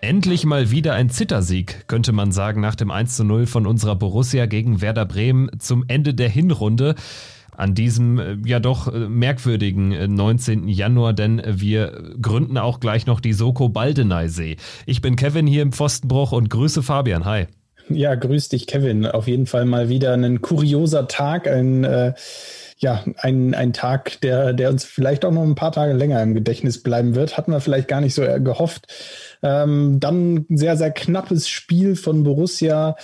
Endlich mal wieder ein Zittersieg, könnte man sagen, nach dem 1 zu 0 von unserer Borussia gegen Werder Bremen zum Ende der Hinrunde an diesem äh, ja doch äh, merkwürdigen 19. Äh, Januar, denn wir gründen auch gleich noch die Soko Baldeneysee. Ich bin Kevin hier im Pfostenbruch und grüße Fabian. Hi. Ja, grüß dich, Kevin. Auf jeden Fall mal wieder ein kurioser Tag, ein äh, ja, ein, ein Tag, der, der uns vielleicht auch noch ein paar Tage länger im Gedächtnis bleiben wird. Hatten wir vielleicht gar nicht so gehofft. Ähm, dann ein sehr, sehr knappes Spiel von Borussia.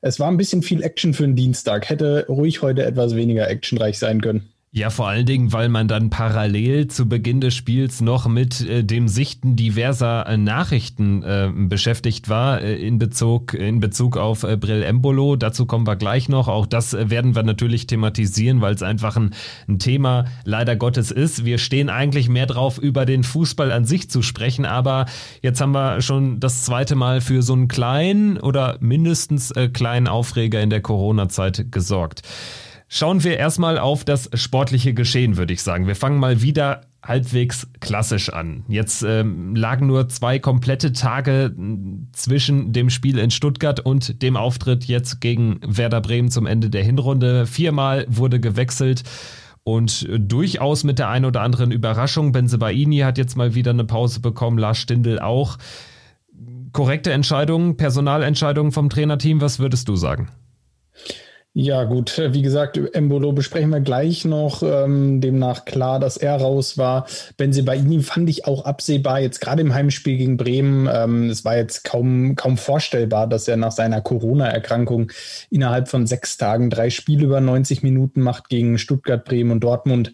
Es war ein bisschen viel Action für einen Dienstag. Hätte ruhig heute etwas weniger actionreich sein können. Ja, vor allen Dingen, weil man dann parallel zu Beginn des Spiels noch mit äh, dem Sichten diverser äh, Nachrichten äh, beschäftigt war äh, in Bezug in Bezug auf äh, Brill Embolo. Dazu kommen wir gleich noch. Auch das äh, werden wir natürlich thematisieren, weil es einfach ein, ein Thema leider Gottes ist. Wir stehen eigentlich mehr drauf, über den Fußball an sich zu sprechen, aber jetzt haben wir schon das zweite Mal für so einen kleinen oder mindestens äh, kleinen Aufreger in der Corona-Zeit gesorgt. Schauen wir erstmal auf das sportliche Geschehen, würde ich sagen. Wir fangen mal wieder halbwegs klassisch an. Jetzt ähm, lagen nur zwei komplette Tage zwischen dem Spiel in Stuttgart und dem Auftritt jetzt gegen Werder Bremen zum Ende der Hinrunde. Viermal wurde gewechselt. Und durchaus mit der ein oder anderen Überraschung. Benzebaini hat jetzt mal wieder eine Pause bekommen, Lars Stindl auch. Korrekte Entscheidungen, Personalentscheidungen vom Trainerteam, was würdest du sagen? Ja, gut, wie gesagt, Embolo besprechen wir gleich noch. Ähm, demnach klar, dass er raus war. Benzebaini fand ich auch absehbar, jetzt gerade im Heimspiel gegen Bremen. Ähm, es war jetzt kaum, kaum vorstellbar, dass er nach seiner Corona-Erkrankung innerhalb von sechs Tagen drei Spiele über 90 Minuten macht gegen Stuttgart, Bremen und Dortmund.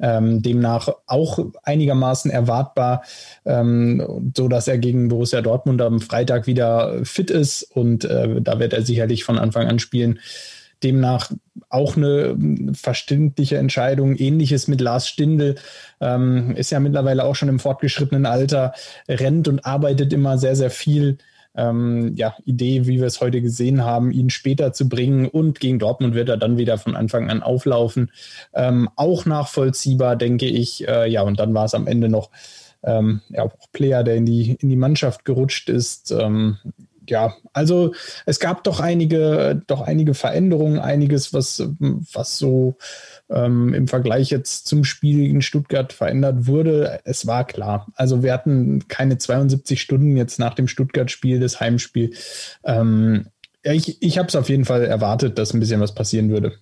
Ähm, demnach auch einigermaßen erwartbar, ähm, so dass er gegen Borussia Dortmund am Freitag wieder fit ist und äh, da wird er sicherlich von Anfang an spielen. Demnach auch eine hm, verständliche Entscheidung. Ähnliches mit Lars Stindl. Ähm, ist ja mittlerweile auch schon im fortgeschrittenen Alter, rennt und arbeitet immer sehr, sehr viel. Ähm, ja, Idee, wie wir es heute gesehen haben, ihn später zu bringen und gegen Dortmund wird er dann wieder von Anfang an auflaufen. Ähm, auch nachvollziehbar, denke ich. Äh, ja, und dann war es am Ende noch ähm, ja, auch Player, der in die, in die Mannschaft gerutscht ist. Ähm, ja, also es gab doch einige, doch einige Veränderungen, einiges, was, was so ähm, im Vergleich jetzt zum Spiel in Stuttgart verändert wurde. Es war klar. Also wir hatten keine 72 Stunden jetzt nach dem Stuttgart-Spiel, das Heimspiel. Ähm, ich ich habe es auf jeden Fall erwartet, dass ein bisschen was passieren würde.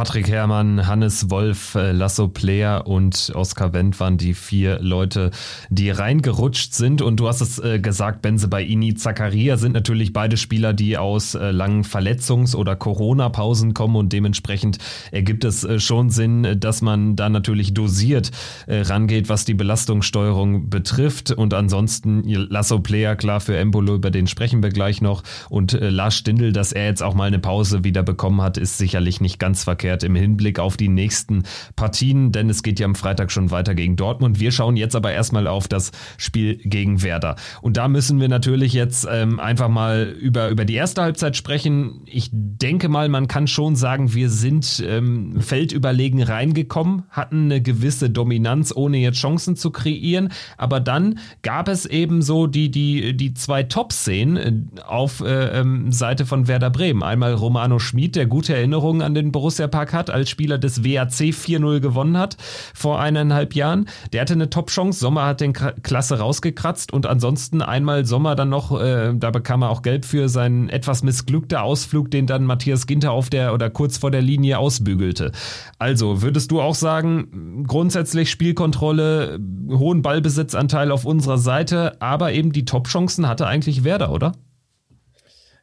Patrick Herrmann, Hannes Wolf, äh, Lasso Player und Oskar Wendt waren die vier Leute, die reingerutscht sind. Und du hast es äh, gesagt, Benze Baini, Zakaria sind natürlich beide Spieler, die aus äh, langen Verletzungs- oder Corona-Pausen kommen und dementsprechend ergibt es schon Sinn, dass man da natürlich dosiert rangeht, was die Belastungssteuerung betrifft. Und ansonsten Lasso Player, klar für Embolo, über den sprechen wir gleich noch. Und Lars Stindl, dass er jetzt auch mal eine Pause wieder bekommen hat, ist sicherlich nicht ganz verkehrt verkehrt im Hinblick auf die nächsten Partien, denn es geht ja am Freitag schon weiter gegen Dortmund. Wir schauen jetzt aber erstmal auf das Spiel gegen Werder. Und da müssen wir natürlich jetzt ähm, einfach mal über, über die erste Halbzeit sprechen. Ich denke mal, man kann schon sagen, wir sind ähm, feldüberlegen reingekommen, hatten eine gewisse Dominanz, ohne jetzt Chancen zu kreieren. Aber dann gab es eben so die, die, die zwei Top-Szenen äh, auf äh, ähm, Seite von Werder Bremen. Einmal Romano Schmid, der gute Erinnerungen an den Borussia Park hat, als Spieler des WAC 4-0 gewonnen hat vor eineinhalb Jahren. Der hatte eine Top-Chance. Sommer hat den Klasse rausgekratzt und ansonsten einmal Sommer dann noch, äh, da bekam er auch Gelb für seinen etwas missglückter Ausflug, den dann Matthias Ginter auf der oder kurz vor der Linie ausbügelte. Also würdest du auch sagen, grundsätzlich Spielkontrolle, hohen Ballbesitzanteil auf unserer Seite, aber eben die Top-Chancen hatte eigentlich Werder, oder?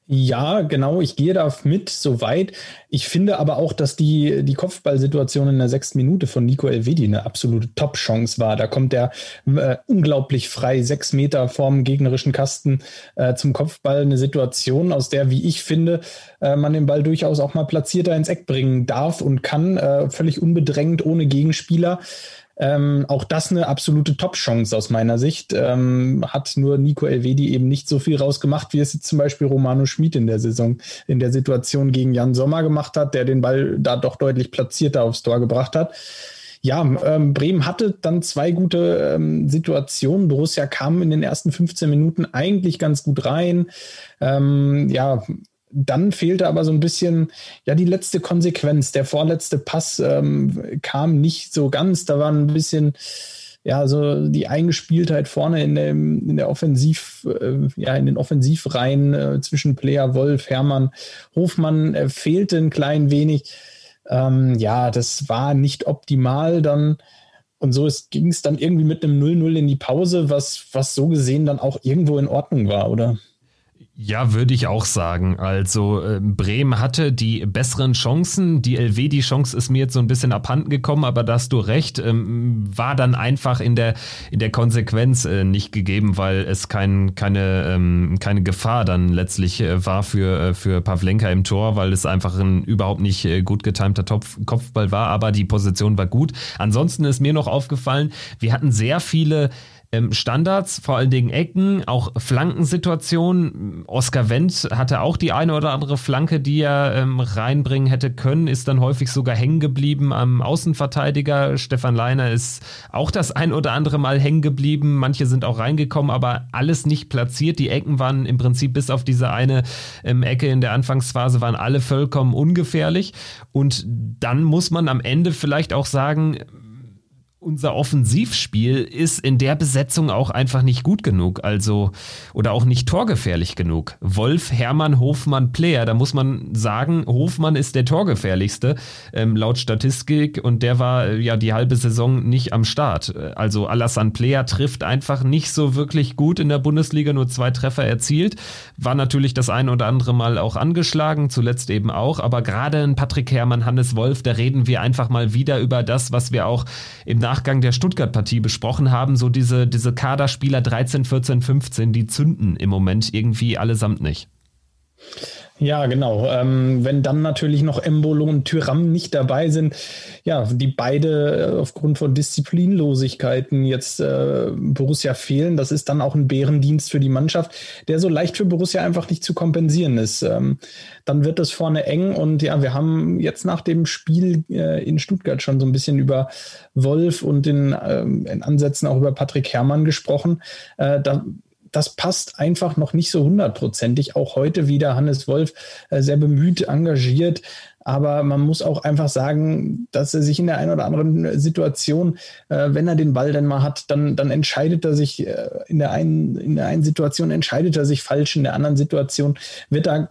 Ja, genau. Ich gehe da mit soweit. Ich finde aber auch, dass die, die Kopfballsituation in der sechsten Minute von Nico Elvedi eine absolute Top-Chance war. Da kommt er äh, unglaublich frei, sechs Meter vorm gegnerischen Kasten äh, zum Kopfball. Eine Situation, aus der, wie ich finde, äh, man den Ball durchaus auch mal platzierter ins Eck bringen darf und kann, äh, völlig unbedrängt, ohne Gegenspieler. Ähm, auch das eine absolute Top-Chance aus meiner Sicht. Ähm, hat nur Nico Elvedi eben nicht so viel rausgemacht, wie es jetzt zum Beispiel Romano Schmid in der Saison, in der Situation gegen Jan Sommer gemacht hat, der den Ball da doch deutlich platzierter aufs Tor gebracht hat. Ja, ähm, Bremen hatte dann zwei gute ähm, Situationen. Borussia kam in den ersten 15 Minuten eigentlich ganz gut rein. Ähm, ja, dann fehlte aber so ein bisschen ja die letzte Konsequenz. Der vorletzte Pass ähm, kam nicht so ganz. Da war ein bisschen ja so die Eingespieltheit vorne in, dem, in der Offensiv äh, ja in den Offensivreihen äh, zwischen Player Wolf, Hermann, Hofmann äh, fehlte ein klein wenig. Ähm, ja, das war nicht optimal dann. Und so ging es dann irgendwie mit einem 0-0 in die Pause, was, was so gesehen dann auch irgendwo in Ordnung war, oder? Ja, würde ich auch sagen. Also äh, Bremen hatte die besseren Chancen. Die LW, die Chance ist mir jetzt so ein bisschen abhanden gekommen, aber da hast du recht, ähm, war dann einfach in der, in der Konsequenz äh, nicht gegeben, weil es kein, keine, ähm, keine Gefahr dann letztlich äh, war für, äh, für Pavlenka im Tor, weil es einfach ein überhaupt nicht gut getimter Topf, Kopfball war, aber die Position war gut. Ansonsten ist mir noch aufgefallen, wir hatten sehr viele ähm, Standards, vor allen Dingen Ecken, auch Flankensituationen. Oskar Wendt hatte auch die eine oder andere Flanke, die er ähm, reinbringen hätte können, ist dann häufig sogar hängen geblieben am Außenverteidiger. Stefan Leiner ist auch das ein oder andere Mal hängen geblieben. Manche sind auch reingekommen, aber alles nicht platziert. Die Ecken waren im Prinzip bis auf diese eine ähm, Ecke in der Anfangsphase waren alle vollkommen ungefährlich. Und dann muss man am Ende vielleicht auch sagen, unser Offensivspiel ist in der Besetzung auch einfach nicht gut genug, also oder auch nicht torgefährlich genug. Wolf, Hermann, Hofmann, Player, da muss man sagen, Hofmann ist der torgefährlichste ähm, laut Statistik und der war äh, ja die halbe Saison nicht am Start. Also Alassane Player trifft einfach nicht so wirklich gut in der Bundesliga, nur zwei Treffer erzielt, war natürlich das ein oder andere Mal auch angeschlagen, zuletzt eben auch, aber gerade in Patrick Hermann, Hannes Wolf, da reden wir einfach mal wieder über das, was wir auch im Nachgang der Stuttgart-Partie besprochen haben, so diese, diese Kaderspieler 13, 14, 15, die zünden im Moment irgendwie allesamt nicht. Ja, genau. Ähm, wenn dann natürlich noch Embolo und Tyram nicht dabei sind, ja, die beide äh, aufgrund von Disziplinlosigkeiten jetzt äh, Borussia fehlen, das ist dann auch ein Bärendienst für die Mannschaft, der so leicht für Borussia einfach nicht zu kompensieren ist. Ähm, dann wird es vorne eng und ja, wir haben jetzt nach dem Spiel äh, in Stuttgart schon so ein bisschen über Wolf und in, ähm, in Ansätzen auch über Patrick Herrmann gesprochen. Äh, da das passt einfach noch nicht so hundertprozentig. Auch heute wieder Hannes Wolf äh, sehr bemüht, engagiert. Aber man muss auch einfach sagen, dass er sich in der einen oder anderen Situation, äh, wenn er den Ball denn mal hat, dann, dann entscheidet er sich äh, in der einen, in der einen Situation entscheidet er sich falsch, in der anderen Situation wird er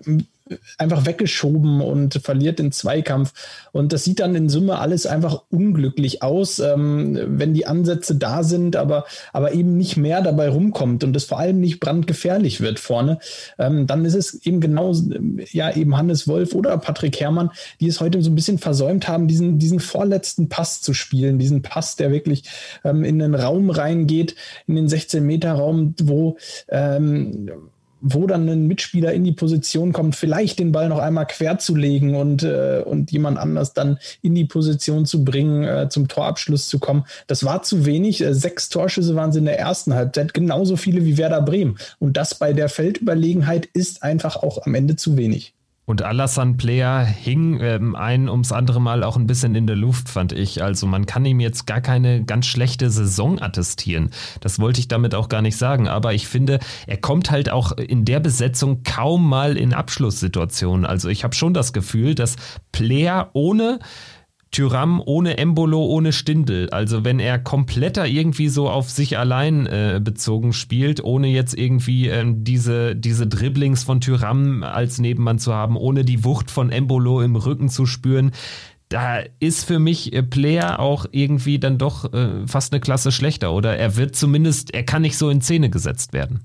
einfach weggeschoben und verliert den Zweikampf. Und das sieht dann in Summe alles einfach unglücklich aus, ähm, wenn die Ansätze da sind, aber, aber eben nicht mehr dabei rumkommt und es vor allem nicht brandgefährlich wird vorne. Ähm, dann ist es eben genau, ja, eben Hannes Wolf oder Patrick Herrmann, die es heute so ein bisschen versäumt haben, diesen, diesen vorletzten Pass zu spielen, diesen Pass, der wirklich ähm, in den Raum reingeht, in den 16-Meter-Raum, wo ähm, wo dann ein Mitspieler in die Position kommt, vielleicht den Ball noch einmal quer zu legen und, äh, und jemand anders dann in die Position zu bringen, äh, zum Torabschluss zu kommen. Das war zu wenig. Äh, sechs Torschüsse waren es in der ersten Halbzeit, genauso viele wie Werder Bremen. Und das bei der Feldüberlegenheit ist einfach auch am Ende zu wenig. Und Alassane Player hing ähm, ein ums andere Mal auch ein bisschen in der Luft, fand ich. Also man kann ihm jetzt gar keine ganz schlechte Saison attestieren. Das wollte ich damit auch gar nicht sagen. Aber ich finde, er kommt halt auch in der Besetzung kaum mal in Abschlusssituationen. Also ich habe schon das Gefühl, dass Player ohne Tyram ohne Embolo, ohne Stindel. Also wenn er kompletter irgendwie so auf sich allein äh, bezogen spielt, ohne jetzt irgendwie ähm, diese, diese Dribblings von Tyram als Nebenmann zu haben, ohne die Wucht von Embolo im Rücken zu spüren, da ist für mich äh, Player auch irgendwie dann doch äh, fast eine Klasse schlechter. Oder er wird zumindest, er kann nicht so in Szene gesetzt werden.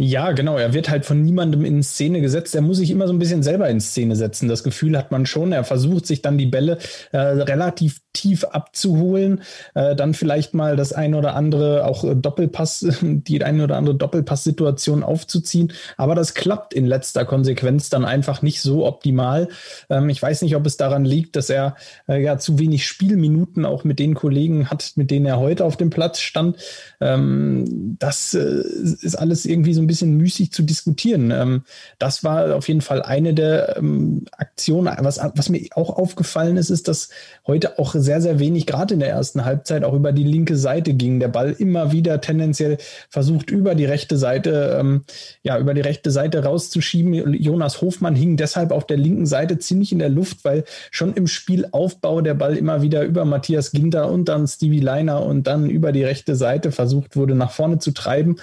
Ja, genau. Er wird halt von niemandem in Szene gesetzt. Er muss sich immer so ein bisschen selber in Szene setzen. Das Gefühl hat man schon. Er versucht sich dann die Bälle äh, relativ tief abzuholen. Äh, dann vielleicht mal das ein oder andere auch äh, Doppelpass, die eine oder andere Doppelpass-Situation aufzuziehen. Aber das klappt in letzter Konsequenz dann einfach nicht so optimal. Ähm, ich weiß nicht, ob es daran liegt, dass er äh, ja zu wenig Spielminuten auch mit den Kollegen hat, mit denen er heute auf dem Platz stand. Ähm, das äh, ist alles irgendwie so ein bisschen müßig zu diskutieren. Ähm, das war auf jeden Fall eine der ähm, Aktionen. Was, was mir auch aufgefallen ist, ist, dass heute auch sehr, sehr wenig, gerade in der ersten Halbzeit, auch über die linke Seite ging. Der Ball immer wieder tendenziell versucht, über die rechte Seite, ähm, ja, über die rechte Seite rauszuschieben. Jonas Hofmann hing deshalb auf der linken Seite ziemlich in der Luft, weil schon im Spielaufbau der Ball immer wieder über Matthias Ginter und dann Stevie Leiner und dann über die rechte Seite versucht wurde, nach vorne zu treiben.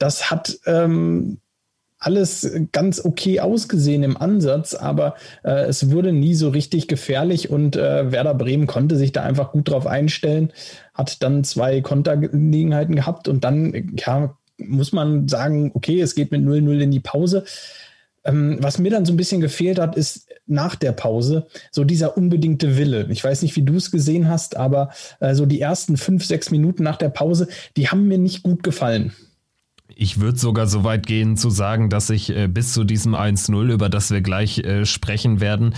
Das hat ähm, alles ganz okay ausgesehen im Ansatz, aber äh, es wurde nie so richtig gefährlich und äh, Werder Bremen konnte sich da einfach gut drauf einstellen, hat dann zwei Kontergelegenheiten gehabt und dann ja, muss man sagen, okay, es geht mit 0-0 in die Pause. Ähm, was mir dann so ein bisschen gefehlt hat, ist nach der Pause so dieser unbedingte Wille. Ich weiß nicht, wie du es gesehen hast, aber äh, so die ersten fünf, sechs Minuten nach der Pause, die haben mir nicht gut gefallen. Ich würde sogar so weit gehen zu sagen, dass ich äh, bis zu diesem 1-0, über das wir gleich äh, sprechen werden,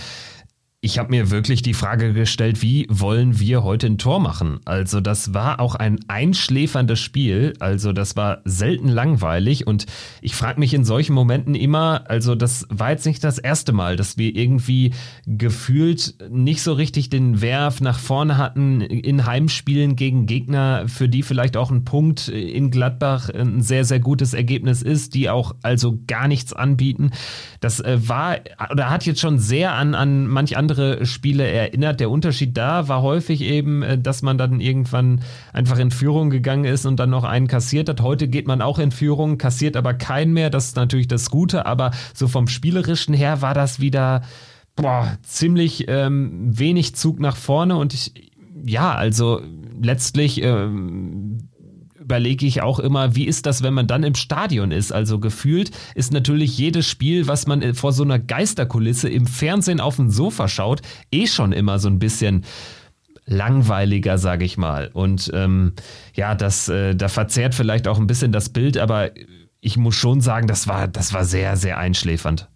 ich habe mir wirklich die Frage gestellt, wie wollen wir heute ein Tor machen? Also das war auch ein einschläferndes Spiel, also das war selten langweilig und ich frage mich in solchen Momenten immer, also das war jetzt nicht das erste Mal, dass wir irgendwie gefühlt nicht so richtig den Werf nach vorne hatten in Heimspielen gegen Gegner, für die vielleicht auch ein Punkt in Gladbach ein sehr, sehr gutes Ergebnis ist, die auch also gar nichts anbieten. Das äh, war oder hat jetzt schon sehr an, an manch andere andere Spiele erinnert. Der Unterschied da war häufig eben, äh, dass man dann irgendwann einfach in Führung gegangen ist und dann noch einen kassiert hat. Heute geht man auch in Führung, kassiert aber keinen mehr. Das ist natürlich das Gute, aber so vom Spielerischen her war das wieder boah, ziemlich ähm, wenig Zug nach vorne und ich, ja, also letztlich ähm, überlege ich auch immer, wie ist das, wenn man dann im Stadion ist? Also gefühlt ist natürlich jedes Spiel, was man äh, vor so einer Geisterkulisse im Fernsehen auf dem Sofa schaut, eh schon immer so ein bisschen langweiliger, sage ich mal. Und ähm, ja, das, äh, da verzerrt vielleicht auch ein bisschen das Bild, aber ich muss schon sagen, das war, das war sehr, sehr einschläfernd.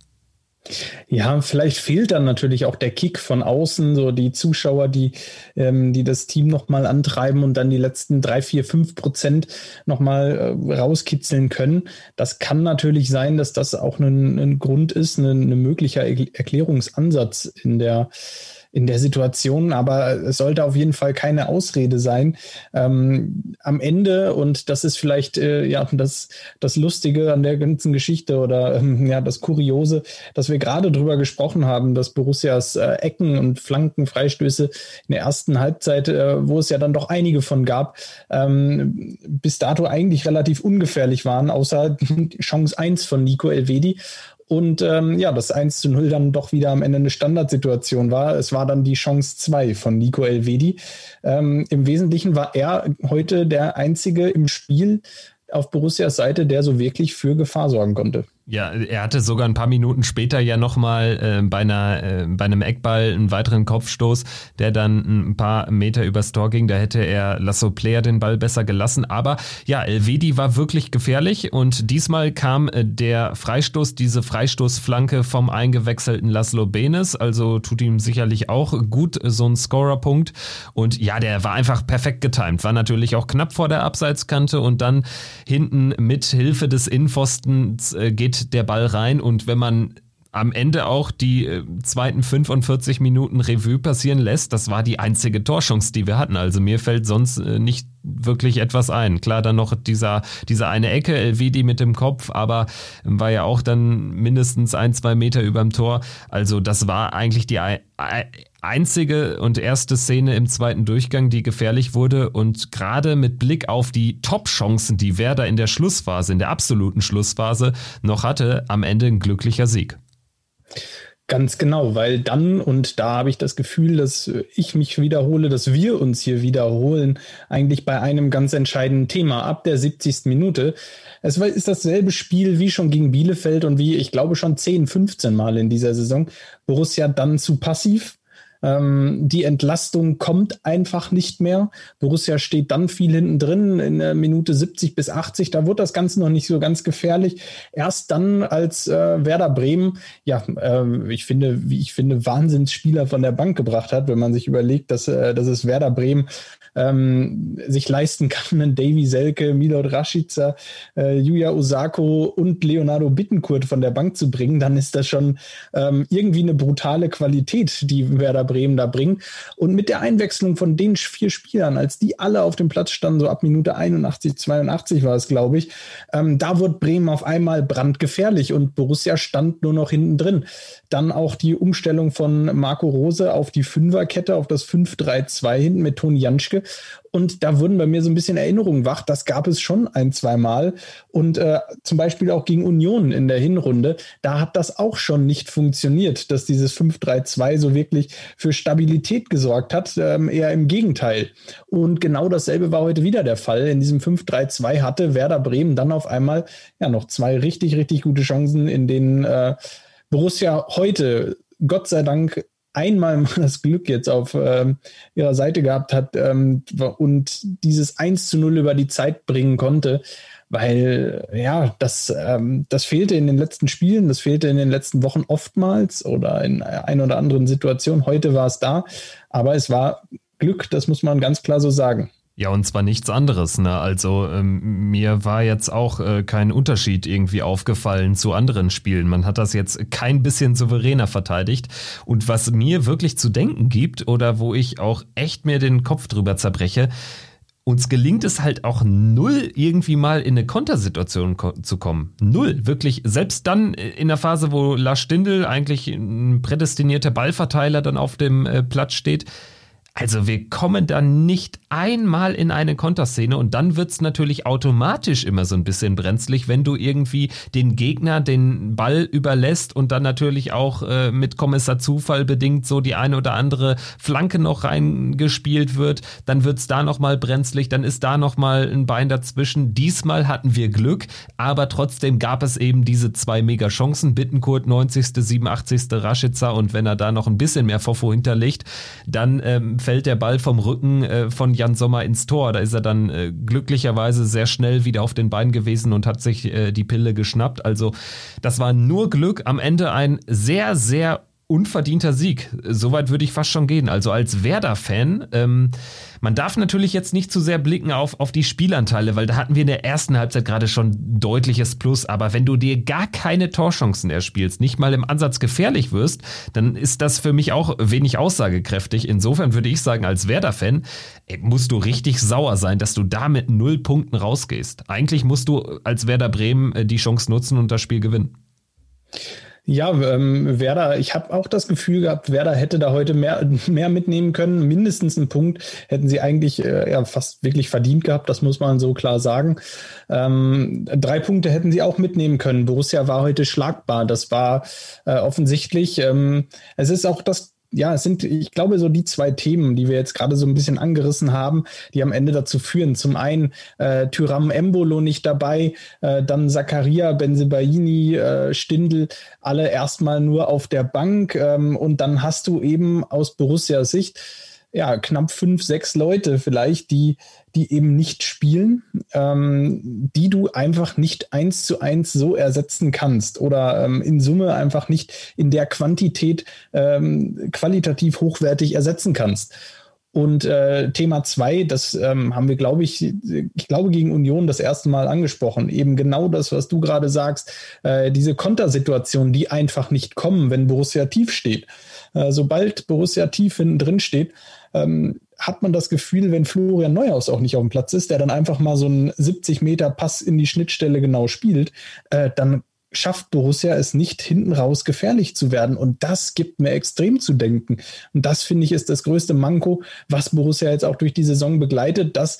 Ja, vielleicht fehlt dann natürlich auch der Kick von außen, so die Zuschauer, die, ähm, die das Team nochmal antreiben und dann die letzten drei, vier, fünf Prozent nochmal äh, rauskitzeln können. Das kann natürlich sein, dass das auch ein, ein Grund ist, ein, ein möglicher Erklärungsansatz in der in der Situation, aber es sollte auf jeden Fall keine Ausrede sein. Ähm, am Ende, und das ist vielleicht äh, ja das, das Lustige an der ganzen Geschichte oder ähm, ja das Kuriose, dass wir gerade drüber gesprochen haben, dass Borussias äh, Ecken und Flankenfreistöße in der ersten Halbzeit, äh, wo es ja dann doch einige von gab, ähm, bis dato eigentlich relativ ungefährlich waren, außer Chance 1 von Nico Elvedi. Und ähm, ja, das 1 zu 0 dann doch wieder am Ende eine Standardsituation war. Es war dann die Chance 2 von Nico Elvedi. Ähm, Im Wesentlichen war er heute der Einzige im Spiel auf Borussias Seite, der so wirklich für Gefahr sorgen konnte. Ja, er hatte sogar ein paar Minuten später ja nochmal äh, bei, einer, äh, bei einem Eckball einen weiteren Kopfstoß, der dann ein paar Meter übers Tor ging. Da hätte er Lasso Player den Ball besser gelassen. Aber ja, Elvedi war wirklich gefährlich und diesmal kam äh, der Freistoß, diese Freistoßflanke vom eingewechselten Laszlo Benes. Also tut ihm sicherlich auch gut so ein Scorerpunkt. Und ja, der war einfach perfekt getimt. War natürlich auch knapp vor der Abseitskante und dann hinten mit Hilfe des Innenpfostens äh, geht der Ball rein und wenn man am Ende auch die äh, zweiten 45 Minuten Revue passieren lässt, das war die einzige Torschance, die wir hatten. Also mir fällt sonst äh, nicht wirklich etwas ein. Klar, dann noch dieser, diese eine Ecke, Elvedi mit dem Kopf, aber war ja auch dann mindestens ein, zwei Meter überm Tor. Also das war eigentlich die einzige und erste Szene im zweiten Durchgang, die gefährlich wurde. Und gerade mit Blick auf die Top-Chancen, die Werder in der Schlussphase, in der absoluten Schlussphase noch hatte, am Ende ein glücklicher Sieg. Ganz genau, weil dann, und da habe ich das Gefühl, dass ich mich wiederhole, dass wir uns hier wiederholen, eigentlich bei einem ganz entscheidenden Thema ab der 70. Minute. Es ist dasselbe Spiel wie schon gegen Bielefeld und wie, ich glaube, schon 10, 15 Mal in dieser Saison. Borussia dann zu passiv, ähm, die Entlastung kommt einfach nicht mehr. Borussia steht dann viel hinten drin in der Minute 70 bis 80. Da wird das Ganze noch nicht so ganz gefährlich. Erst dann, als äh, Werder Bremen, ja, äh, ich finde, wie ich finde, Wahnsinnsspieler von der Bank gebracht hat, wenn man sich überlegt, dass, äh, dass es Werder Bremen ähm, sich leisten kann, einen Davy Selke, Milot Rashica, äh, Osako und Leonardo Bittenkurt von der Bank zu bringen, dann ist das schon ähm, irgendwie eine brutale Qualität, die Werder Bremen da bringen. Und mit der Einwechslung von den vier Spielern, als die alle auf dem Platz standen, so ab Minute 81, 82 war es, glaube ich, ähm, da wurde Bremen auf einmal brandgefährlich und Borussia stand nur noch hinten drin. Dann auch die Umstellung von Marco Rose auf die Fünferkette, auf das 5-3-2 hinten mit Toni Janschke. Und da wurden bei mir so ein bisschen Erinnerungen wach. Das gab es schon ein, zwei Mal. Und äh, zum Beispiel auch gegen Union in der Hinrunde. Da hat das auch schon nicht funktioniert, dass dieses 5-3-2 so wirklich für Stabilität gesorgt hat. Ähm, eher im Gegenteil. Und genau dasselbe war heute wieder der Fall. In diesem 5-3-2 hatte Werder Bremen dann auf einmal ja noch zwei richtig, richtig gute Chancen, in denen äh, Borussia heute Gott sei Dank einmal mal das Glück jetzt auf ähm, ihrer Seite gehabt hat ähm, und dieses 1 zu 0 über die Zeit bringen konnte, weil ja, das, ähm, das fehlte in den letzten Spielen, das fehlte in den letzten Wochen oftmals oder in ein oder anderen Situationen. Heute war es da, aber es war Glück, das muss man ganz klar so sagen. Ja, und zwar nichts anderes. Ne? Also ähm, mir war jetzt auch äh, kein Unterschied irgendwie aufgefallen zu anderen Spielen. Man hat das jetzt kein bisschen souveräner verteidigt. Und was mir wirklich zu denken gibt oder wo ich auch echt mir den Kopf drüber zerbreche, uns gelingt es halt auch null, irgendwie mal in eine Kontersituation ko zu kommen. Null, wirklich. Selbst dann in der Phase, wo Lars Stindl eigentlich ein prädestinierter Ballverteiler dann auf dem äh, Platz steht, also wir kommen da nicht einmal in eine Konterszene und dann wird's natürlich automatisch immer so ein bisschen brenzlig, wenn du irgendwie den Gegner den Ball überlässt und dann natürlich auch äh, mit Kommissar Zufall bedingt so die eine oder andere Flanke noch reingespielt wird, dann wird's da nochmal brenzlig, dann ist da nochmal ein Bein dazwischen. Diesmal hatten wir Glück, aber trotzdem gab es eben diese zwei mega Chancen. Bittenkurt 90., 87. Raschitzer und wenn er da noch ein bisschen mehr Fofo hinterlegt, dann ähm, fällt der Ball vom Rücken äh, von Jan Sommer ins Tor. Da ist er dann äh, glücklicherweise sehr schnell wieder auf den Beinen gewesen und hat sich äh, die Pille geschnappt. Also das war nur Glück. Am Ende ein sehr, sehr unverdienter Sieg. Soweit würde ich fast schon gehen. Also als Werder-Fan, ähm, man darf natürlich jetzt nicht zu sehr blicken auf, auf die Spielanteile, weil da hatten wir in der ersten Halbzeit gerade schon deutliches Plus. Aber wenn du dir gar keine Torchancen erspielst, nicht mal im Ansatz gefährlich wirst, dann ist das für mich auch wenig aussagekräftig. Insofern würde ich sagen, als Werder-Fan musst du richtig sauer sein, dass du da mit null Punkten rausgehst. Eigentlich musst du als Werder Bremen äh, die Chance nutzen und das Spiel gewinnen. Ja, ähm, Werder, ich habe auch das Gefühl gehabt, Werder hätte da heute mehr, mehr mitnehmen können. Mindestens einen Punkt hätten sie eigentlich äh, ja, fast wirklich verdient gehabt, das muss man so klar sagen. Ähm, drei Punkte hätten sie auch mitnehmen können. Borussia war heute schlagbar, das war äh, offensichtlich. Ähm, es ist auch das ja, es sind, ich glaube, so die zwei Themen, die wir jetzt gerade so ein bisschen angerissen haben, die am Ende dazu führen. Zum einen äh, Tyram Embolo nicht dabei, äh, dann Zakaria, Benzebaini, äh, Stindl, alle erstmal nur auf der Bank. Ähm, und dann hast du eben aus Borussia Sicht ja, knapp fünf, sechs Leute vielleicht, die, die eben nicht spielen, ähm, die du einfach nicht eins zu eins so ersetzen kannst oder ähm, in Summe einfach nicht in der Quantität ähm, qualitativ hochwertig ersetzen kannst. Und äh, Thema zwei, das ähm, haben wir, glaube ich, ich glaube gegen Union das erste Mal angesprochen. Eben genau das, was du gerade sagst, äh, diese Kontersituationen, die einfach nicht kommen, wenn Borussia tief steht. Äh, sobald Borussia tief hinten drin steht, ähm, hat man das Gefühl, wenn Florian Neuhaus auch nicht auf dem Platz ist, der dann einfach mal so einen 70 Meter Pass in die Schnittstelle genau spielt, äh, dann schafft Borussia es nicht, hinten raus gefährlich zu werden. Und das gibt mir extrem zu denken. Und das, finde ich, ist das größte Manko, was Borussia jetzt auch durch die Saison begleitet. Das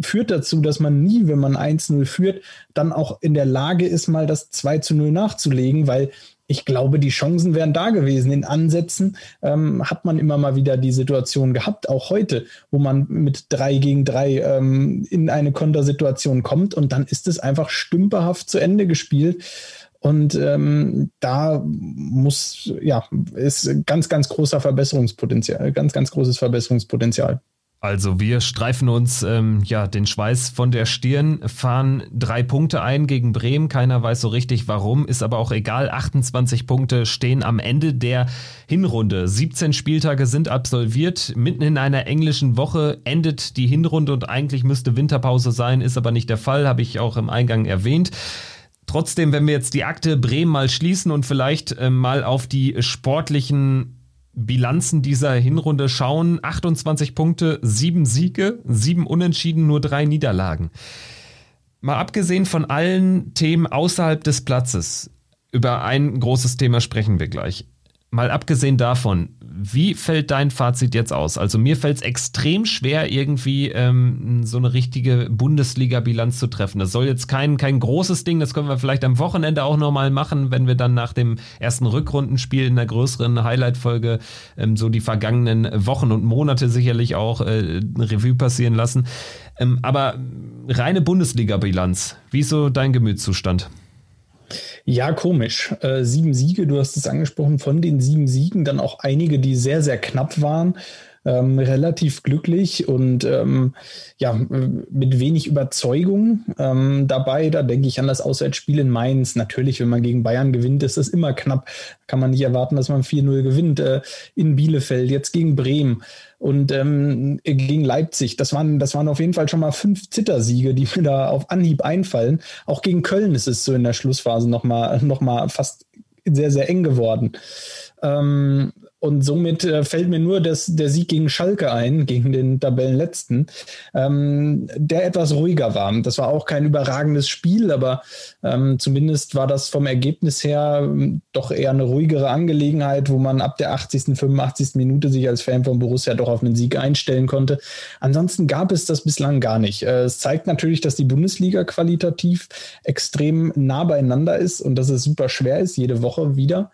führt dazu, dass man nie, wenn man 1-0 führt, dann auch in der Lage ist, mal das 2 0 nachzulegen, weil ich glaube, die Chancen wären da gewesen. In Ansätzen ähm, hat man immer mal wieder die Situation gehabt, auch heute, wo man mit drei gegen drei ähm, in eine Kontersituation kommt und dann ist es einfach stümperhaft zu Ende gespielt. Und ähm, da muss, ja, ist ganz, ganz großer Verbesserungspotenzial, ganz, ganz großes Verbesserungspotenzial. Also wir streifen uns ähm, ja den Schweiß von der Stirn, fahren drei Punkte ein gegen Bremen. Keiner weiß so richtig warum, ist aber auch egal. 28 Punkte stehen am Ende der Hinrunde. 17 Spieltage sind absolviert. Mitten in einer englischen Woche endet die Hinrunde und eigentlich müsste Winterpause sein, ist aber nicht der Fall, habe ich auch im Eingang erwähnt. Trotzdem, wenn wir jetzt die Akte Bremen mal schließen und vielleicht äh, mal auf die sportlichen Bilanzen dieser Hinrunde schauen, 28 Punkte, 7 Siege, 7 Unentschieden, nur 3 Niederlagen. Mal abgesehen von allen Themen außerhalb des Platzes, über ein großes Thema sprechen wir gleich. Mal abgesehen davon, wie fällt dein Fazit jetzt aus? Also mir fällt es extrem schwer, irgendwie ähm, so eine richtige Bundesliga-Bilanz zu treffen. Das soll jetzt kein, kein großes Ding, das können wir vielleicht am Wochenende auch nochmal machen, wenn wir dann nach dem ersten Rückrundenspiel in der größeren Highlight-Folge ähm, so die vergangenen Wochen und Monate sicherlich auch äh, Revue passieren lassen. Ähm, aber reine Bundesliga-Bilanz, wie ist so dein Gemütszustand? Ja, komisch. Äh, sieben Siege, du hast es angesprochen, von den sieben Siegen dann auch einige, die sehr, sehr knapp waren. Ähm, relativ glücklich und ähm, ja, mit wenig Überzeugung ähm, dabei. Da denke ich an das Auswärtsspiel in Mainz. Natürlich, wenn man gegen Bayern gewinnt, ist das immer knapp. Kann man nicht erwarten, dass man 4-0 gewinnt. Äh, in Bielefeld, jetzt gegen Bremen und ähm, gegen Leipzig. Das waren, das waren auf jeden Fall schon mal fünf Zittersiege, die mir da auf Anhieb einfallen. Auch gegen Köln ist es so in der Schlussphase nochmal noch mal fast sehr, sehr eng geworden. Ähm, und somit äh, fällt mir nur das, der Sieg gegen Schalke ein, gegen den Tabellenletzten, ähm, der etwas ruhiger war. Das war auch kein überragendes Spiel, aber ähm, zumindest war das vom Ergebnis her ähm, doch eher eine ruhigere Angelegenheit, wo man ab der 80., 85. Minute sich als Fan von Borussia doch auf einen Sieg einstellen konnte. Ansonsten gab es das bislang gar nicht. Äh, es zeigt natürlich, dass die Bundesliga qualitativ extrem nah beieinander ist und dass es super schwer ist, jede Woche wieder.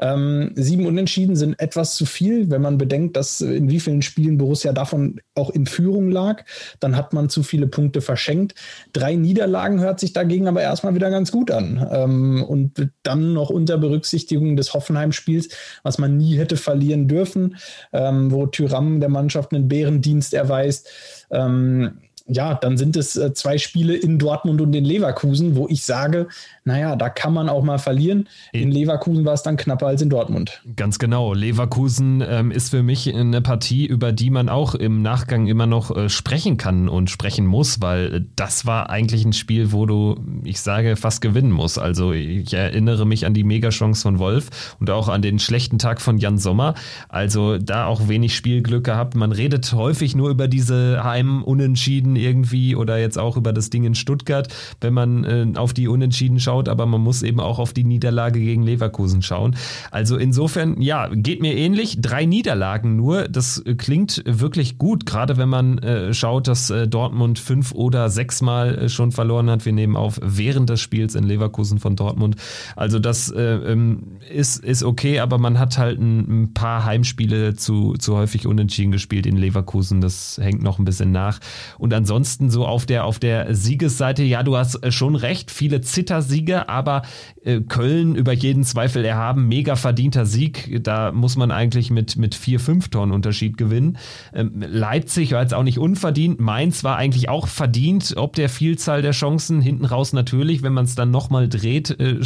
Ähm, sieben Unentschieden sind etwas zu viel, wenn man bedenkt, dass in wie vielen Spielen Borussia davon auch in Führung lag. Dann hat man zu viele Punkte verschenkt. Drei Niederlagen hört sich dagegen aber erstmal wieder ganz gut an. Ähm, und dann noch unter Berücksichtigung des Hoffenheim-Spiels, was man nie hätte verlieren dürfen, ähm, wo Tyram der Mannschaft einen Bärendienst erweist. Ähm, ja, dann sind es äh, zwei Spiele in Dortmund und in Leverkusen, wo ich sage, naja, da kann man auch mal verlieren. In Leverkusen war es dann knapper als in Dortmund. Ganz genau. Leverkusen ähm, ist für mich eine Partie, über die man auch im Nachgang immer noch äh, sprechen kann und sprechen muss, weil das war eigentlich ein Spiel, wo du, ich sage, fast gewinnen musst. Also ich erinnere mich an die Megachance von Wolf und auch an den schlechten Tag von Jan Sommer. Also da auch wenig Spielglück gehabt. Man redet häufig nur über diese Heim-Unentschieden irgendwie oder jetzt auch über das Ding in Stuttgart, wenn man äh, auf die Unentschieden schaut aber man muss eben auch auf die Niederlage gegen Leverkusen schauen. Also insofern, ja, geht mir ähnlich. Drei Niederlagen nur, das klingt wirklich gut, gerade wenn man äh, schaut, dass äh, Dortmund fünf oder sechsmal äh, schon verloren hat. Wir nehmen auf während des Spiels in Leverkusen von Dortmund. Also das äh, ähm, ist, ist okay, aber man hat halt ein, ein paar Heimspiele zu, zu häufig unentschieden gespielt in Leverkusen. Das hängt noch ein bisschen nach. Und ansonsten so auf der, auf der Siegesseite, ja, du hast äh, schon recht, viele Zittersiege Siege, aber äh, Köln über jeden Zweifel erhaben, mega verdienter Sieg. Da muss man eigentlich mit, mit vier, fünf Tonnen Unterschied gewinnen. Ähm, Leipzig war jetzt auch nicht unverdient. Mainz war eigentlich auch verdient, ob der Vielzahl der Chancen. Hinten raus natürlich, wenn man es dann nochmal dreht, äh,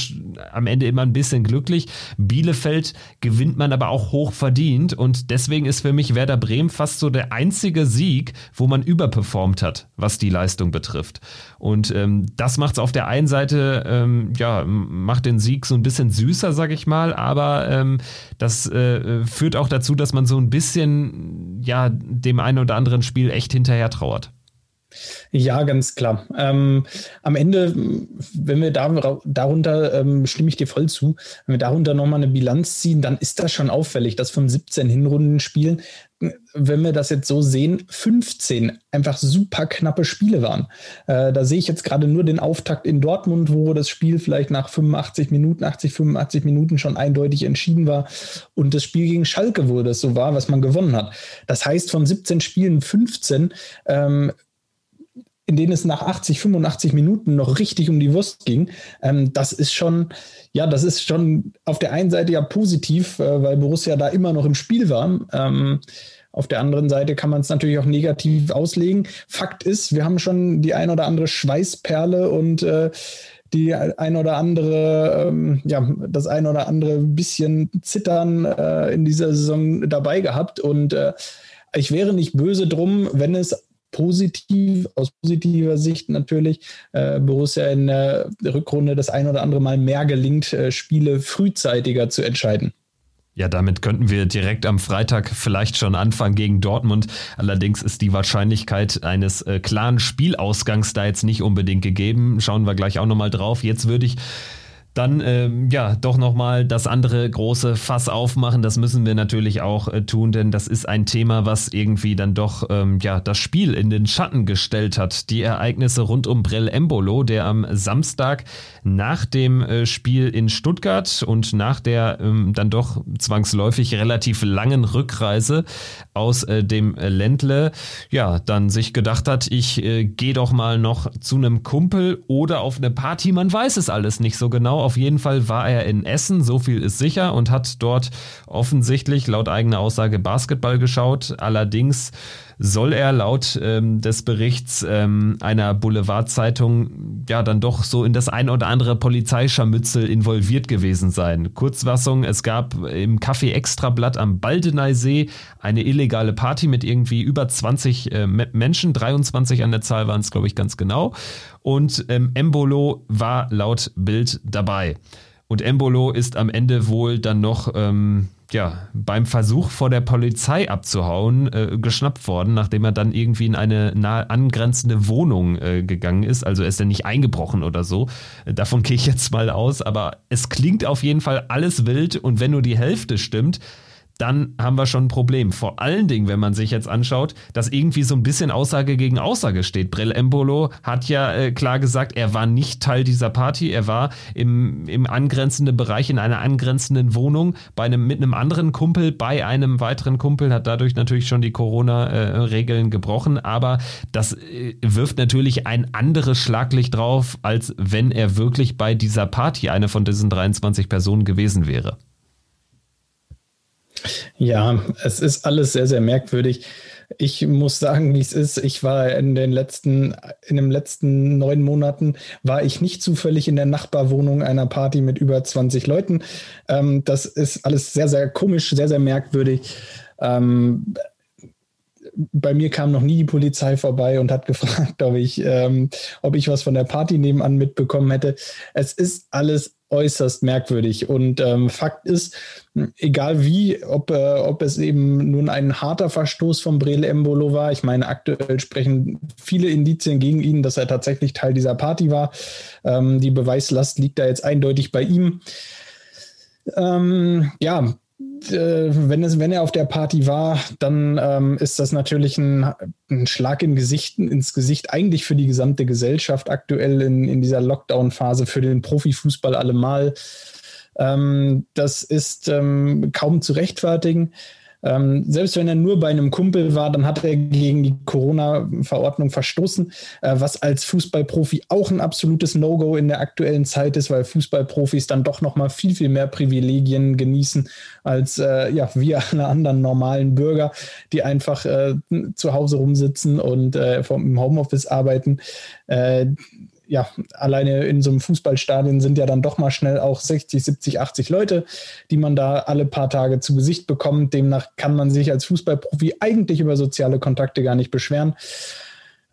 am Ende immer ein bisschen glücklich. Bielefeld gewinnt man aber auch hoch verdient und deswegen ist für mich Werder Bremen fast so der einzige Sieg, wo man überperformt hat, was die Leistung betrifft. Und ähm, das macht es auf der einen Seite, ähm, ja, macht den Sieg so ein bisschen süßer, sag ich mal, aber ähm, das äh, führt auch dazu, dass man so ein bisschen, ja, dem einen oder anderen Spiel echt hinterher trauert. Ja, ganz klar. Ähm, am Ende, wenn wir da, darunter, ähm, stimme ich dir voll zu, wenn wir darunter nochmal eine Bilanz ziehen, dann ist das schon auffällig, dass von 17 Hinrundenspielen wenn wir das jetzt so sehen, 15 einfach super knappe Spiele waren. Äh, da sehe ich jetzt gerade nur den Auftakt in Dortmund, wo das Spiel vielleicht nach 85 Minuten, 80, 85 Minuten schon eindeutig entschieden war. Und das Spiel gegen Schalke, wo das so war, was man gewonnen hat. Das heißt, von 17 Spielen 15 ähm, in denen es nach 80, 85 Minuten noch richtig um die Wurst ging. Ähm, das ist schon, ja, das ist schon auf der einen Seite ja positiv, äh, weil Borussia da immer noch im Spiel war. Ähm, auf der anderen Seite kann man es natürlich auch negativ auslegen. Fakt ist, wir haben schon die ein oder andere Schweißperle und äh, die ein oder andere, ähm, ja, das ein oder andere bisschen Zittern äh, in dieser Saison dabei gehabt. Und äh, ich wäre nicht böse drum, wenn es positiv, aus positiver Sicht natürlich, äh, Borussia in der Rückrunde das ein oder andere Mal mehr gelingt, äh, Spiele frühzeitiger zu entscheiden. Ja, damit könnten wir direkt am Freitag vielleicht schon anfangen gegen Dortmund. Allerdings ist die Wahrscheinlichkeit eines äh, klaren Spielausgangs da jetzt nicht unbedingt gegeben. Schauen wir gleich auch nochmal drauf. Jetzt würde ich dann ähm, ja doch nochmal das andere große Fass aufmachen. Das müssen wir natürlich auch äh, tun, denn das ist ein Thema, was irgendwie dann doch ähm, ja das Spiel in den Schatten gestellt hat. Die Ereignisse rund um Brell Embolo, der am Samstag nach dem äh, Spiel in Stuttgart und nach der ähm, dann doch zwangsläufig relativ langen Rückreise aus äh, dem Ländle, ja, dann sich gedacht hat, ich äh, gehe doch mal noch zu einem Kumpel oder auf eine Party, man weiß es alles nicht so genau auf jeden Fall war er in Essen, so viel ist sicher, und hat dort offensichtlich laut eigener Aussage Basketball geschaut. Allerdings soll er laut ähm, des Berichts ähm, einer Boulevardzeitung ja dann doch so in das ein oder andere Polizeischarmützel involviert gewesen sein. Kurzfassung, es gab im Café Extrablatt am Baldeneysee eine illegale Party mit irgendwie über 20 äh, Menschen, 23 an der Zahl waren es glaube ich ganz genau und ähm, Embolo war laut Bild dabei. Und Embolo ist am Ende wohl dann noch ähm, ja, beim Versuch vor der Polizei abzuhauen, äh, geschnappt worden, nachdem er dann irgendwie in eine nah angrenzende Wohnung äh, gegangen ist. Also ist er nicht eingebrochen oder so. Davon gehe ich jetzt mal aus, aber es klingt auf jeden Fall alles wild und wenn nur die Hälfte stimmt, dann haben wir schon ein Problem. Vor allen Dingen, wenn man sich jetzt anschaut, dass irgendwie so ein bisschen Aussage gegen Aussage steht. Brell Embolo hat ja äh, klar gesagt, er war nicht Teil dieser Party, er war im, im angrenzenden Bereich, in einer angrenzenden Wohnung bei einem, mit einem anderen Kumpel, bei einem weiteren Kumpel, hat dadurch natürlich schon die Corona-Regeln äh, gebrochen, aber das äh, wirft natürlich ein anderes Schlaglicht drauf, als wenn er wirklich bei dieser Party eine von diesen 23 Personen gewesen wäre. Ja, es ist alles sehr, sehr merkwürdig. Ich muss sagen, wie es ist. Ich war in den letzten, in den letzten neun Monaten war ich nicht zufällig in der Nachbarwohnung einer Party mit über 20 Leuten. Ähm, das ist alles sehr, sehr komisch, sehr, sehr merkwürdig. Ähm, bei mir kam noch nie die Polizei vorbei und hat gefragt, ob ich, ähm, ob ich was von der Party nebenan mitbekommen hätte. Es ist alles äußerst merkwürdig. Und ähm, Fakt ist, egal wie, ob, äh, ob es eben nun ein harter Verstoß von Brele Embolo war, ich meine, aktuell sprechen viele Indizien gegen ihn, dass er tatsächlich Teil dieser Party war. Ähm, die Beweislast liegt da jetzt eindeutig bei ihm. Ähm, ja, wenn, es, wenn er auf der Party war, dann ähm, ist das natürlich ein, ein, Schlag in Gesicht, ins Gesicht eigentlich für die gesamte Gesellschaft aktuell in, in dieser Lockdown-Phase, für den Profifußball allemal. Ähm, das ist ähm, kaum zu rechtfertigen. Ähm, selbst wenn er nur bei einem Kumpel war, dann hat er gegen die Corona-Verordnung verstoßen, äh, was als Fußballprofi auch ein absolutes No-Go in der aktuellen Zeit ist, weil Fußballprofis dann doch noch mal viel, viel mehr Privilegien genießen als äh, ja, wir alle anderen normalen Bürger, die einfach äh, zu Hause rumsitzen und äh, vom Homeoffice arbeiten. Ja, alleine in so einem Fußballstadion sind ja dann doch mal schnell auch 60, 70, 80 Leute, die man da alle paar Tage zu Gesicht bekommt. Demnach kann man sich als Fußballprofi eigentlich über soziale Kontakte gar nicht beschweren.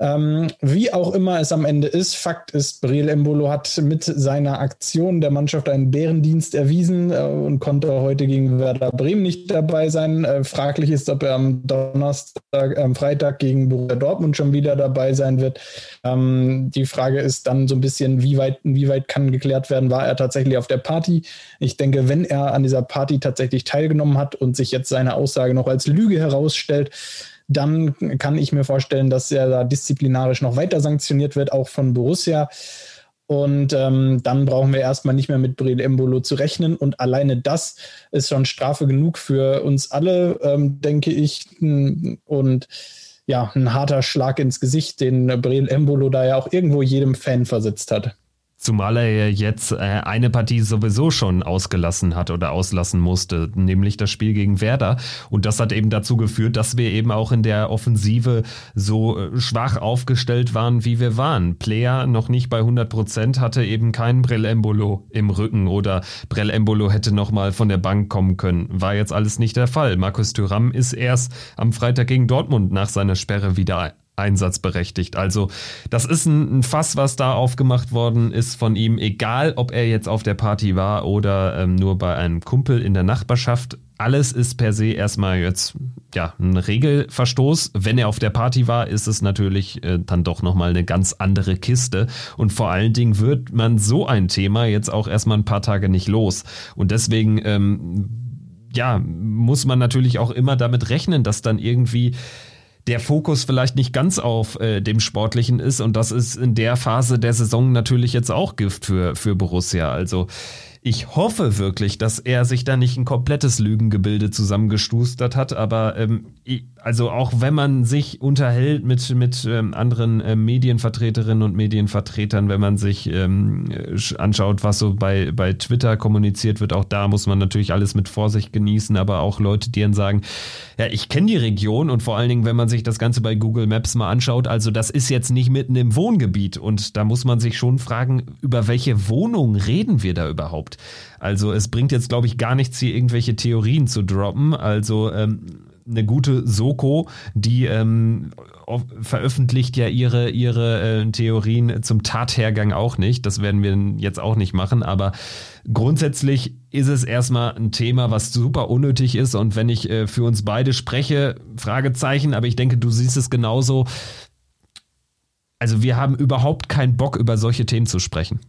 Ähm, wie auch immer es am Ende ist, Fakt ist, Briel Embolo hat mit seiner Aktion der Mannschaft einen Bärendienst erwiesen äh, und konnte heute gegen Werder Bremen nicht dabei sein. Äh, fraglich ist, ob er am Donnerstag, am Freitag gegen Borussia Dortmund schon wieder dabei sein wird. Ähm, die Frage ist dann so ein bisschen, wie weit, wie weit kann geklärt werden, war er tatsächlich auf der Party? Ich denke, wenn er an dieser Party tatsächlich teilgenommen hat und sich jetzt seine Aussage noch als Lüge herausstellt, dann kann ich mir vorstellen, dass er da disziplinarisch noch weiter sanktioniert wird, auch von Borussia. Und ähm, dann brauchen wir erstmal nicht mehr mit Breel Embolo zu rechnen. Und alleine das ist schon Strafe genug für uns alle, ähm, denke ich. Und ja, ein harter Schlag ins Gesicht, den Breel Embolo da ja auch irgendwo jedem Fan versetzt hat. Zumal er jetzt äh, eine Partie sowieso schon ausgelassen hat oder auslassen musste, nämlich das Spiel gegen Werder. Und das hat eben dazu geführt, dass wir eben auch in der Offensive so äh, schwach aufgestellt waren, wie wir waren. Player noch nicht bei 100 Prozent, hatte eben keinen Brell-Embolo im Rücken oder Brell-Embolo hätte nochmal von der Bank kommen können. War jetzt alles nicht der Fall. Markus Thüram ist erst am Freitag gegen Dortmund nach seiner Sperre wieder einsatzberechtigt. Also das ist ein, ein, Fass, was da aufgemacht worden ist von ihm, egal ob er jetzt auf der Party war oder ähm, nur bei einem Kumpel in der Nachbarschaft. Alles ist per se erstmal jetzt ja ein Regelverstoß. Wenn er auf der Party war, ist es natürlich äh, dann doch nochmal eine ganz andere Kiste. Und vor allen Dingen wird man so ein Thema jetzt auch erstmal ein paar Tage nicht los. Und deswegen ähm, ja, muss man natürlich auch immer damit rechnen, dass dann irgendwie der Fokus vielleicht nicht ganz auf äh, dem Sportlichen ist. Und das ist in der Phase der Saison natürlich jetzt auch Gift für, für Borussia. Also ich hoffe wirklich, dass er sich da nicht ein komplettes Lügengebilde zusammengestustert hat, aber ähm, also auch wenn man sich unterhält mit, mit ähm, anderen äh, Medienvertreterinnen und Medienvertretern, wenn man sich ähm, anschaut, was so bei, bei Twitter kommuniziert wird, auch da muss man natürlich alles mit Vorsicht genießen, aber auch Leute, die dann sagen, ja, ich kenne die Region und vor allen Dingen, wenn man sich das Ganze bei Google Maps mal anschaut, also das ist jetzt nicht mitten im Wohngebiet und da muss man sich schon fragen, über welche Wohnung reden wir da überhaupt? Also es bringt jetzt, glaube ich, gar nichts, hier irgendwelche Theorien zu droppen. Also ähm, eine gute Soko, die ähm, veröffentlicht ja ihre, ihre äh, Theorien zum Tathergang auch nicht. Das werden wir jetzt auch nicht machen, aber grundsätzlich ist es erstmal ein Thema, was super unnötig ist. Und wenn ich äh, für uns beide spreche, Fragezeichen, aber ich denke, du siehst es genauso. Also wir haben überhaupt keinen Bock, über solche Themen zu sprechen.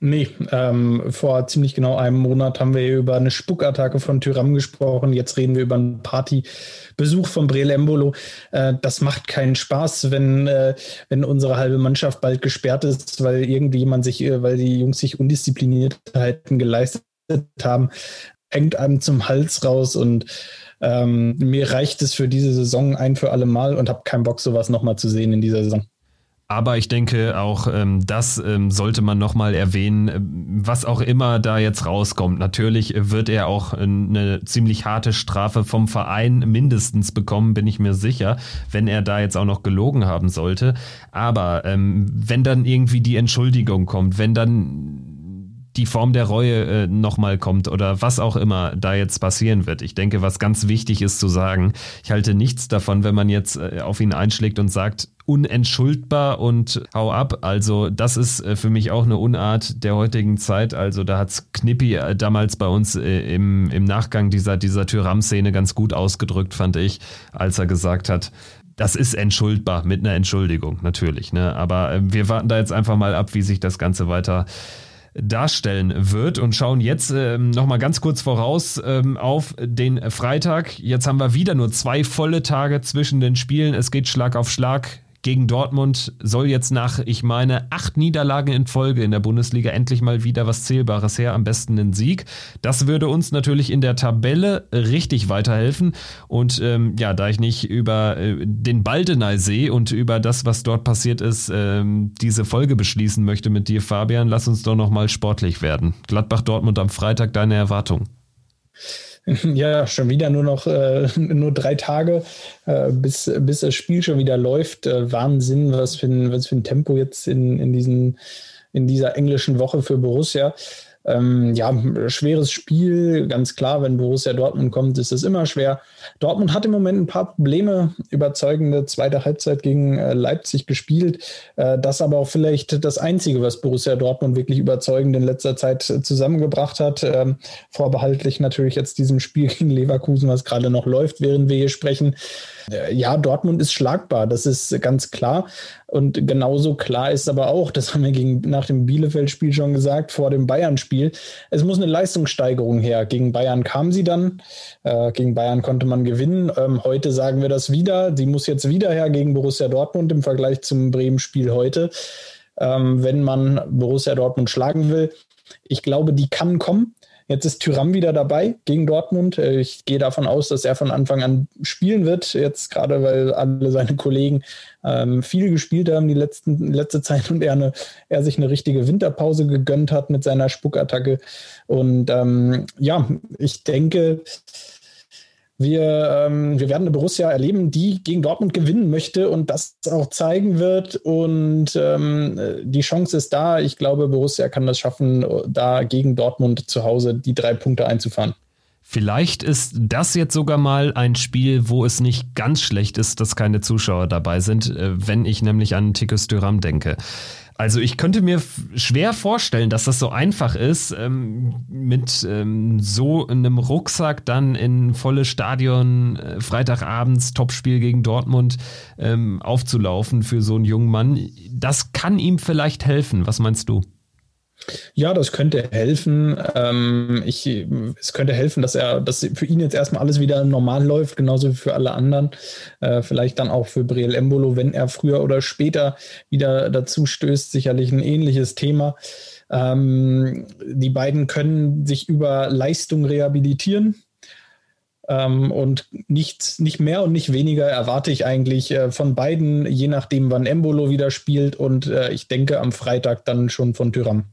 Nee, ähm, vor ziemlich genau einem Monat haben wir über eine Spuckattacke von Tyram gesprochen. Jetzt reden wir über einen Partybesuch von Breel Embolo. Äh, das macht keinen Spaß, wenn, äh, wenn unsere halbe Mannschaft bald gesperrt ist, weil irgendwie jemand sich, äh, weil die Jungs sich Undiszipliniertheiten geleistet haben. Hängt einem zum Hals raus und ähm, mir reicht es für diese Saison ein für alle Mal und habe keinen Bock, sowas nochmal zu sehen in dieser Saison. Aber ich denke auch, ähm, das ähm, sollte man nochmal erwähnen, ähm, was auch immer da jetzt rauskommt. Natürlich wird er auch eine ziemlich harte Strafe vom Verein mindestens bekommen, bin ich mir sicher, wenn er da jetzt auch noch gelogen haben sollte. Aber ähm, wenn dann irgendwie die Entschuldigung kommt, wenn dann die Form der Reue äh, nochmal kommt oder was auch immer da jetzt passieren wird. Ich denke, was ganz wichtig ist zu sagen, ich halte nichts davon, wenn man jetzt äh, auf ihn einschlägt und sagt, unentschuldbar und hau ab. Also das ist äh, für mich auch eine Unart der heutigen Zeit. Also da hat's Knippi äh, damals bei uns äh, im, im Nachgang dieser, dieser Tyram-Szene ganz gut ausgedrückt, fand ich, als er gesagt hat, das ist entschuldbar mit einer Entschuldigung, natürlich. Ne? Aber wir warten da jetzt einfach mal ab, wie sich das Ganze weiter darstellen wird und schauen jetzt ähm, nochmal ganz kurz voraus ähm, auf den Freitag. Jetzt haben wir wieder nur zwei volle Tage zwischen den Spielen. Es geht Schlag auf Schlag gegen Dortmund soll jetzt nach, ich meine, acht Niederlagen in Folge in der Bundesliga endlich mal wieder was Zählbares her, am besten ein Sieg. Das würde uns natürlich in der Tabelle richtig weiterhelfen. Und ähm, ja, da ich nicht über äh, den Baldeneysee und über das, was dort passiert ist, ähm, diese Folge beschließen möchte mit dir, Fabian, lass uns doch nochmal sportlich werden. Gladbach-Dortmund am Freitag, deine Erwartung? Ja, schon wieder nur noch äh, nur drei Tage, äh, bis, bis das Spiel schon wieder läuft. Äh, Wahnsinn, was für ein, was für ein Tempo jetzt in, in, diesen, in dieser englischen Woche für Borussia. Ähm, ja, schweres Spiel, ganz klar, wenn Borussia Dortmund kommt, ist es immer schwer. Dortmund hat im Moment ein paar Probleme, überzeugende zweite Halbzeit gegen äh, Leipzig gespielt. Äh, das aber auch vielleicht das Einzige, was Borussia Dortmund wirklich überzeugend in letzter Zeit zusammengebracht hat. Ähm, vorbehaltlich natürlich jetzt diesem Spiel gegen Leverkusen, was gerade noch läuft, während wir hier sprechen. Äh, ja, Dortmund ist schlagbar, das ist ganz klar. Und genauso klar ist aber auch, das haben wir gegen, nach dem Bielefeld-Spiel schon gesagt, vor dem Bayern-Spiel, es muss eine Leistungssteigerung her. Gegen Bayern kam sie dann, äh, gegen Bayern konnte man gewinnen. Ähm, heute sagen wir das wieder, sie muss jetzt wieder her gegen Borussia Dortmund im Vergleich zum Bremen-Spiel heute, ähm, wenn man Borussia Dortmund schlagen will. Ich glaube, die kann kommen. Jetzt ist Tyram wieder dabei gegen Dortmund. Äh, ich gehe davon aus, dass er von Anfang an spielen wird. Jetzt gerade, weil alle seine Kollegen ähm, viel gespielt haben die letzten, letzte Zeit und er, eine, er sich eine richtige Winterpause gegönnt hat mit seiner Spuckattacke. Und ähm, ja, ich denke, wir, ähm, wir werden eine Borussia erleben, die gegen Dortmund gewinnen möchte und das auch zeigen wird. Und ähm, die Chance ist da. Ich glaube, Borussia kann das schaffen, da gegen Dortmund zu Hause die drei Punkte einzufahren. Vielleicht ist das jetzt sogar mal ein Spiel, wo es nicht ganz schlecht ist, dass keine Zuschauer dabei sind, äh, wenn ich nämlich an Tikus Düram denke. Also ich könnte mir schwer vorstellen, dass das so einfach ist, ähm, mit ähm, so einem Rucksack dann in volles Stadion äh, Freitagabends Topspiel gegen Dortmund ähm, aufzulaufen für so einen jungen Mann. Das kann ihm vielleicht helfen. Was meinst du? Ja, das könnte helfen. Ähm, ich, es könnte helfen, dass er, dass für ihn jetzt erstmal alles wieder normal läuft, genauso wie für alle anderen. Äh, vielleicht dann auch für Briel Embolo, wenn er früher oder später wieder dazu stößt, sicherlich ein ähnliches Thema. Ähm, die beiden können sich über Leistung rehabilitieren. Ähm, und nichts, nicht mehr und nicht weniger erwarte ich eigentlich äh, von beiden, je nachdem, wann Embolo wieder spielt. Und äh, ich denke am Freitag dann schon von Tyram.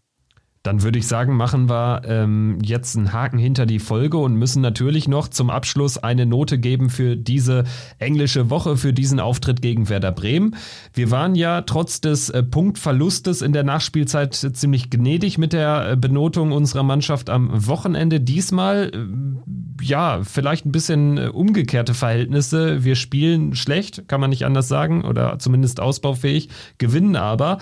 Dann würde ich sagen, machen wir ähm, jetzt einen Haken hinter die Folge und müssen natürlich noch zum Abschluss eine Note geben für diese englische Woche, für diesen Auftritt gegen Werder Bremen. Wir waren ja trotz des äh, Punktverlustes in der Nachspielzeit ziemlich gnädig mit der äh, Benotung unserer Mannschaft am Wochenende. Diesmal, äh, ja, vielleicht ein bisschen äh, umgekehrte Verhältnisse. Wir spielen schlecht, kann man nicht anders sagen, oder zumindest ausbaufähig, gewinnen aber.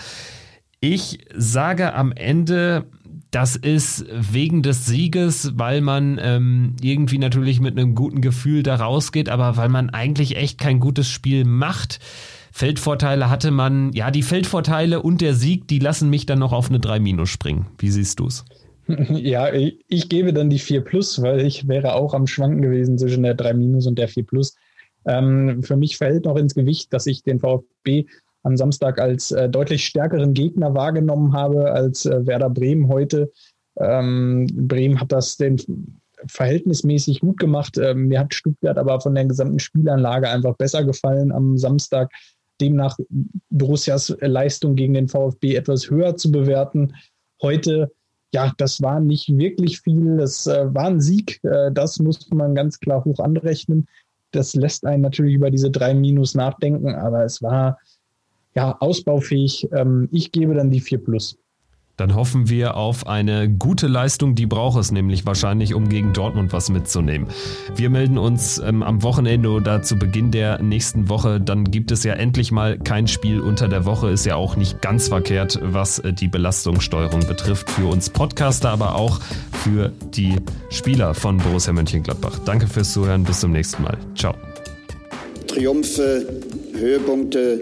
Ich sage am Ende, das ist wegen des Sieges, weil man ähm, irgendwie natürlich mit einem guten Gefühl da rausgeht, aber weil man eigentlich echt kein gutes Spiel macht. Feldvorteile hatte man, ja, die Feldvorteile und der Sieg, die lassen mich dann noch auf eine 3 Minus springen. Wie siehst du es? Ja, ich, ich, gebe dann die 4 Plus, weil ich wäre auch am Schwanken gewesen zwischen der 3 Minus und der 4 Plus. Ähm, für mich fällt noch ins Gewicht, dass ich den VfB am Samstag als äh, deutlich stärkeren Gegner wahrgenommen habe als äh, Werder Bremen heute. Ähm, Bremen hat das den verhältnismäßig gut gemacht. Ähm, mir hat Stuttgart aber von der gesamten Spielanlage einfach besser gefallen am Samstag. Demnach Borussias Leistung gegen den VfB etwas höher zu bewerten. Heute, ja, das war nicht wirklich viel. Das äh, war ein Sieg. Äh, das musste man ganz klar hoch anrechnen. Das lässt einen natürlich über diese drei Minus nachdenken, aber es war ja, ausbaufähig. Ähm, ich gebe dann die 4 Plus. Dann hoffen wir auf eine gute Leistung, die braucht es nämlich wahrscheinlich, um gegen Dortmund was mitzunehmen. Wir melden uns ähm, am Wochenende oder zu Beginn der nächsten Woche. Dann gibt es ja endlich mal kein Spiel unter der Woche. Ist ja auch nicht ganz verkehrt, was äh, die Belastungssteuerung betrifft. Für uns Podcaster, aber auch für die Spieler von Borussia Mönchengladbach. Danke fürs Zuhören. Bis zum nächsten Mal. Ciao. Triumphe, Höhepunkte